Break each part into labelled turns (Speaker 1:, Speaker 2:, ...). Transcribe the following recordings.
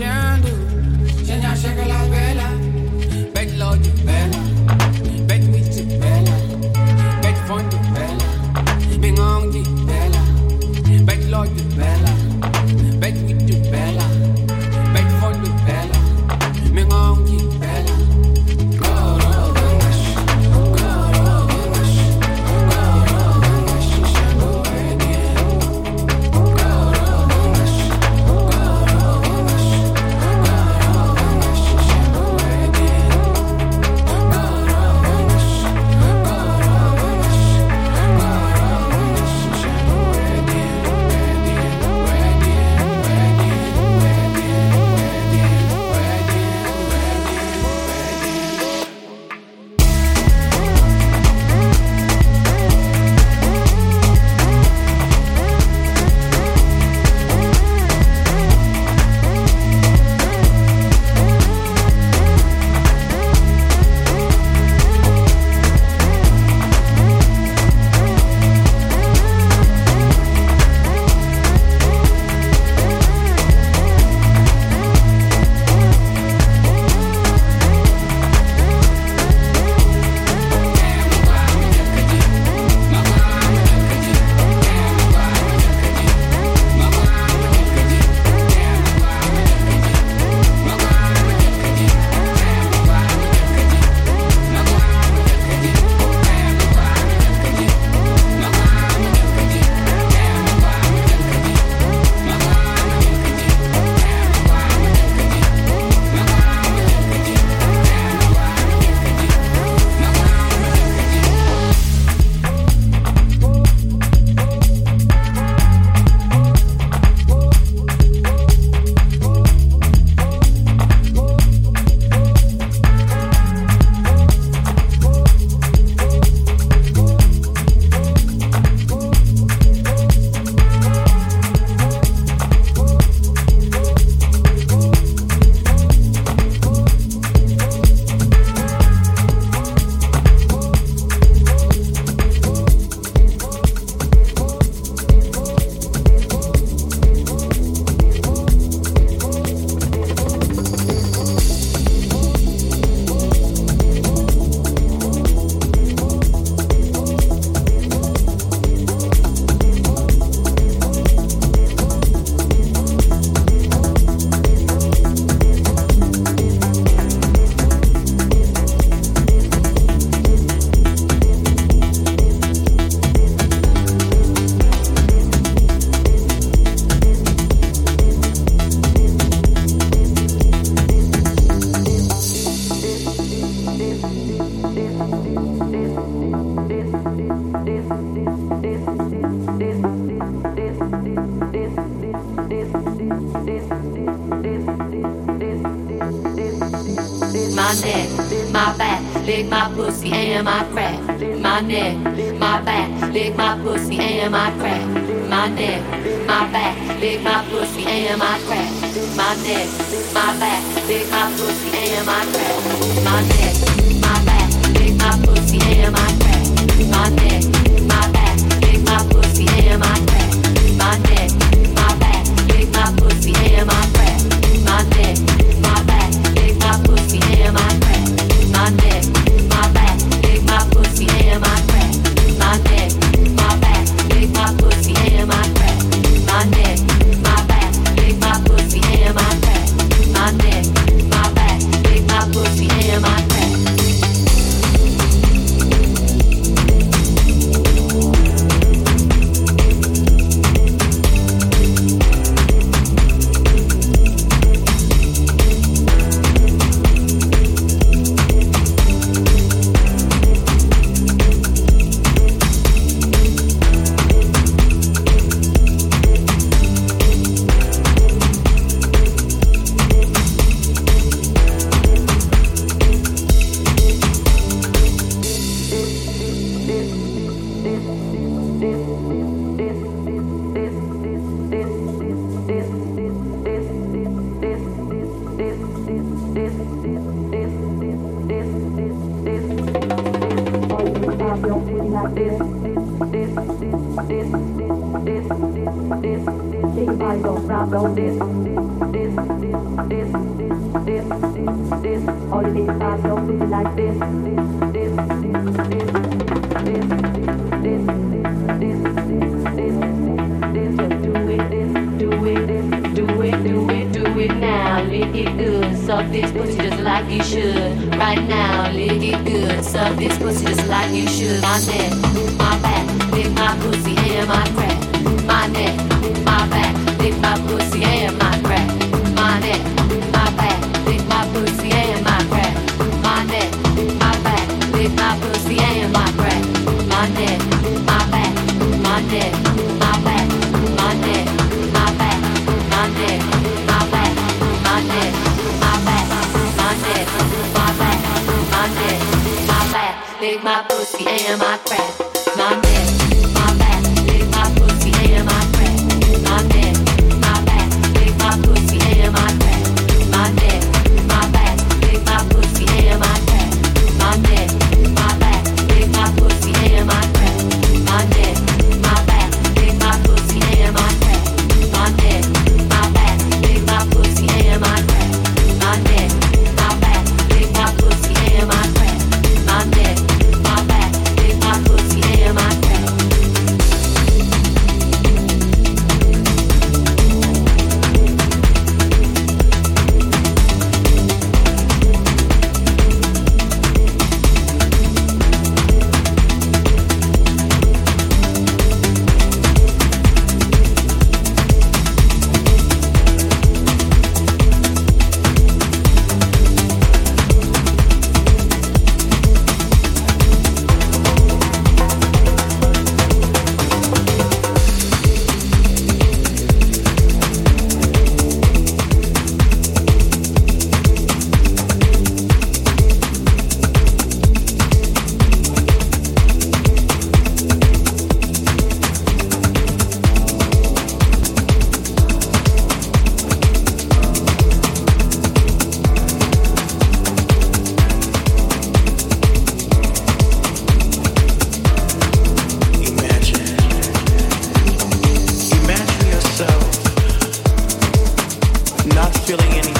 Speaker 1: shandu, shenya shakala
Speaker 2: feeling anything.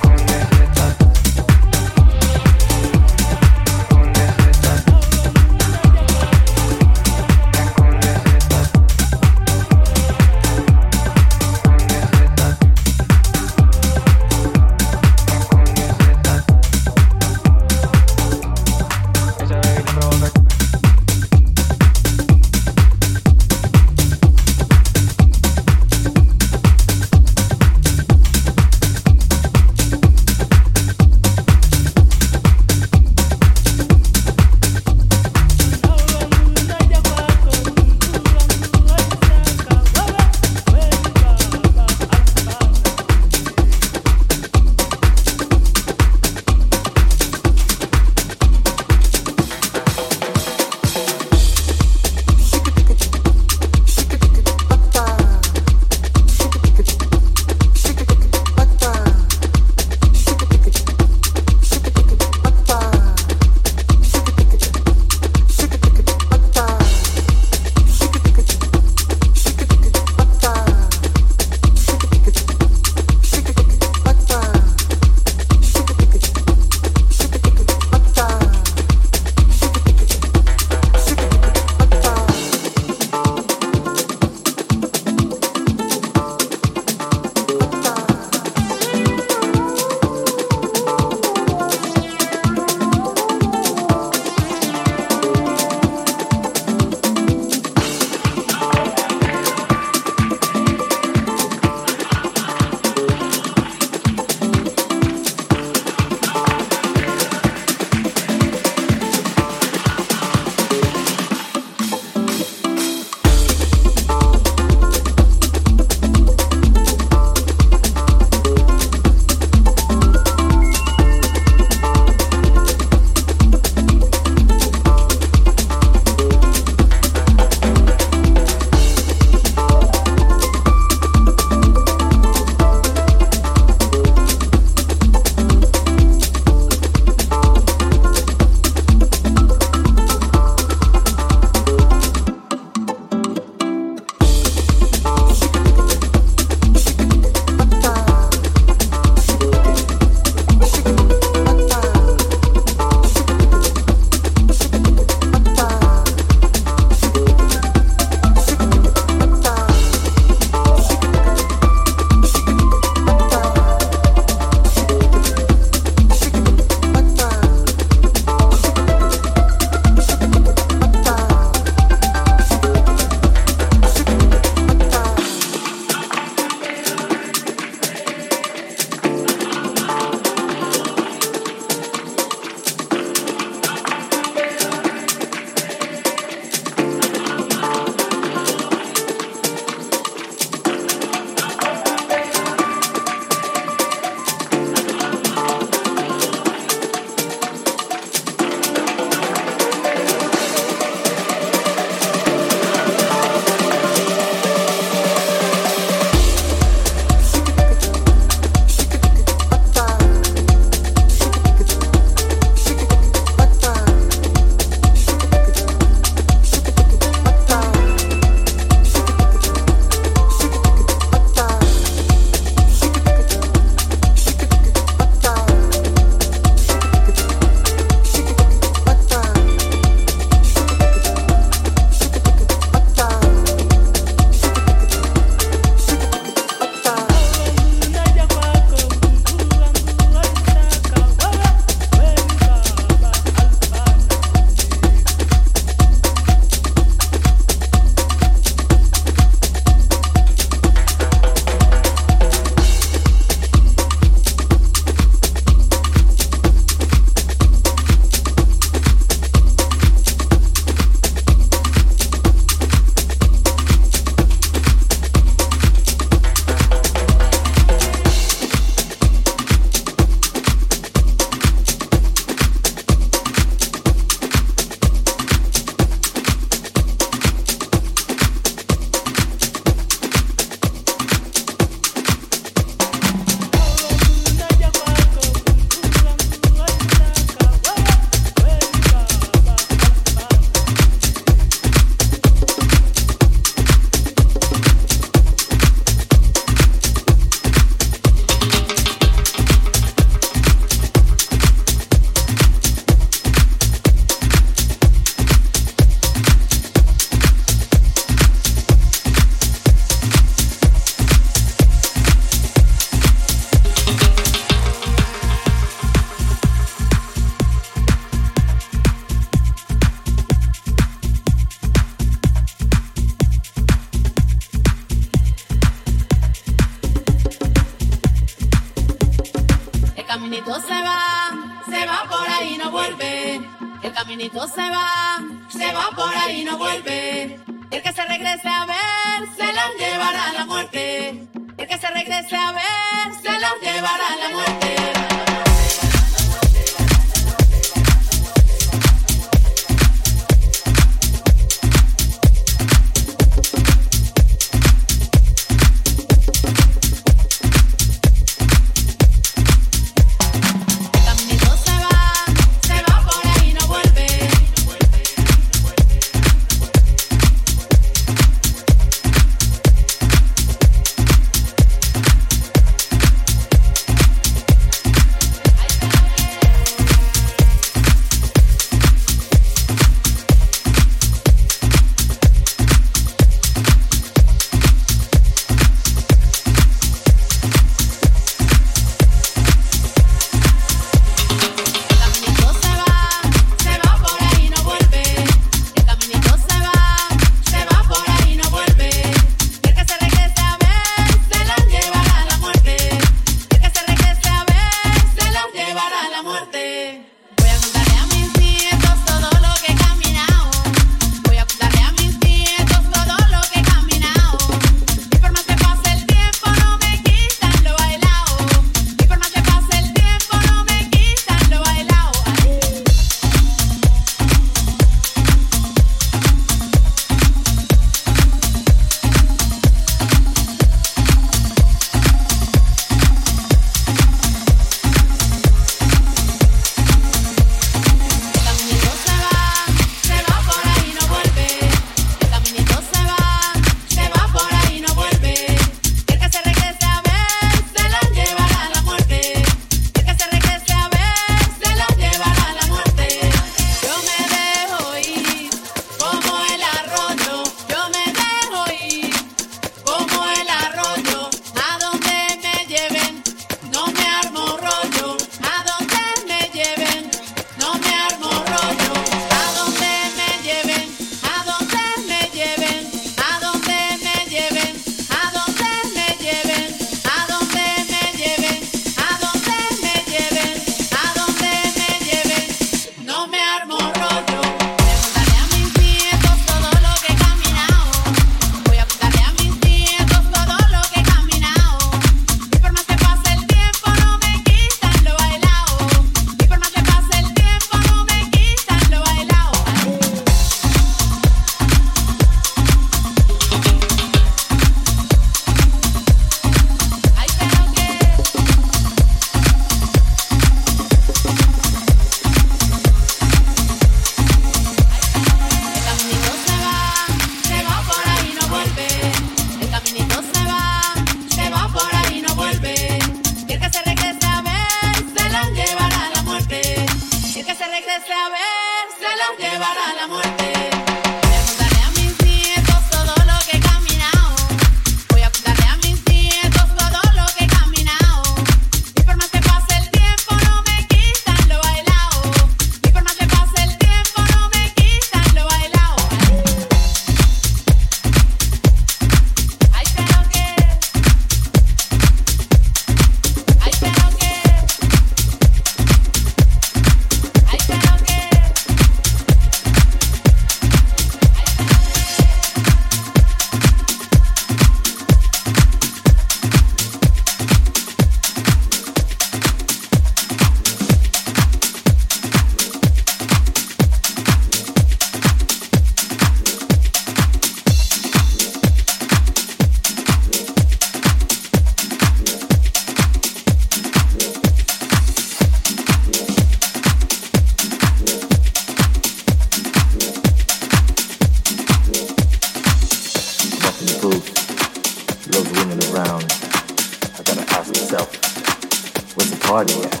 Speaker 3: party?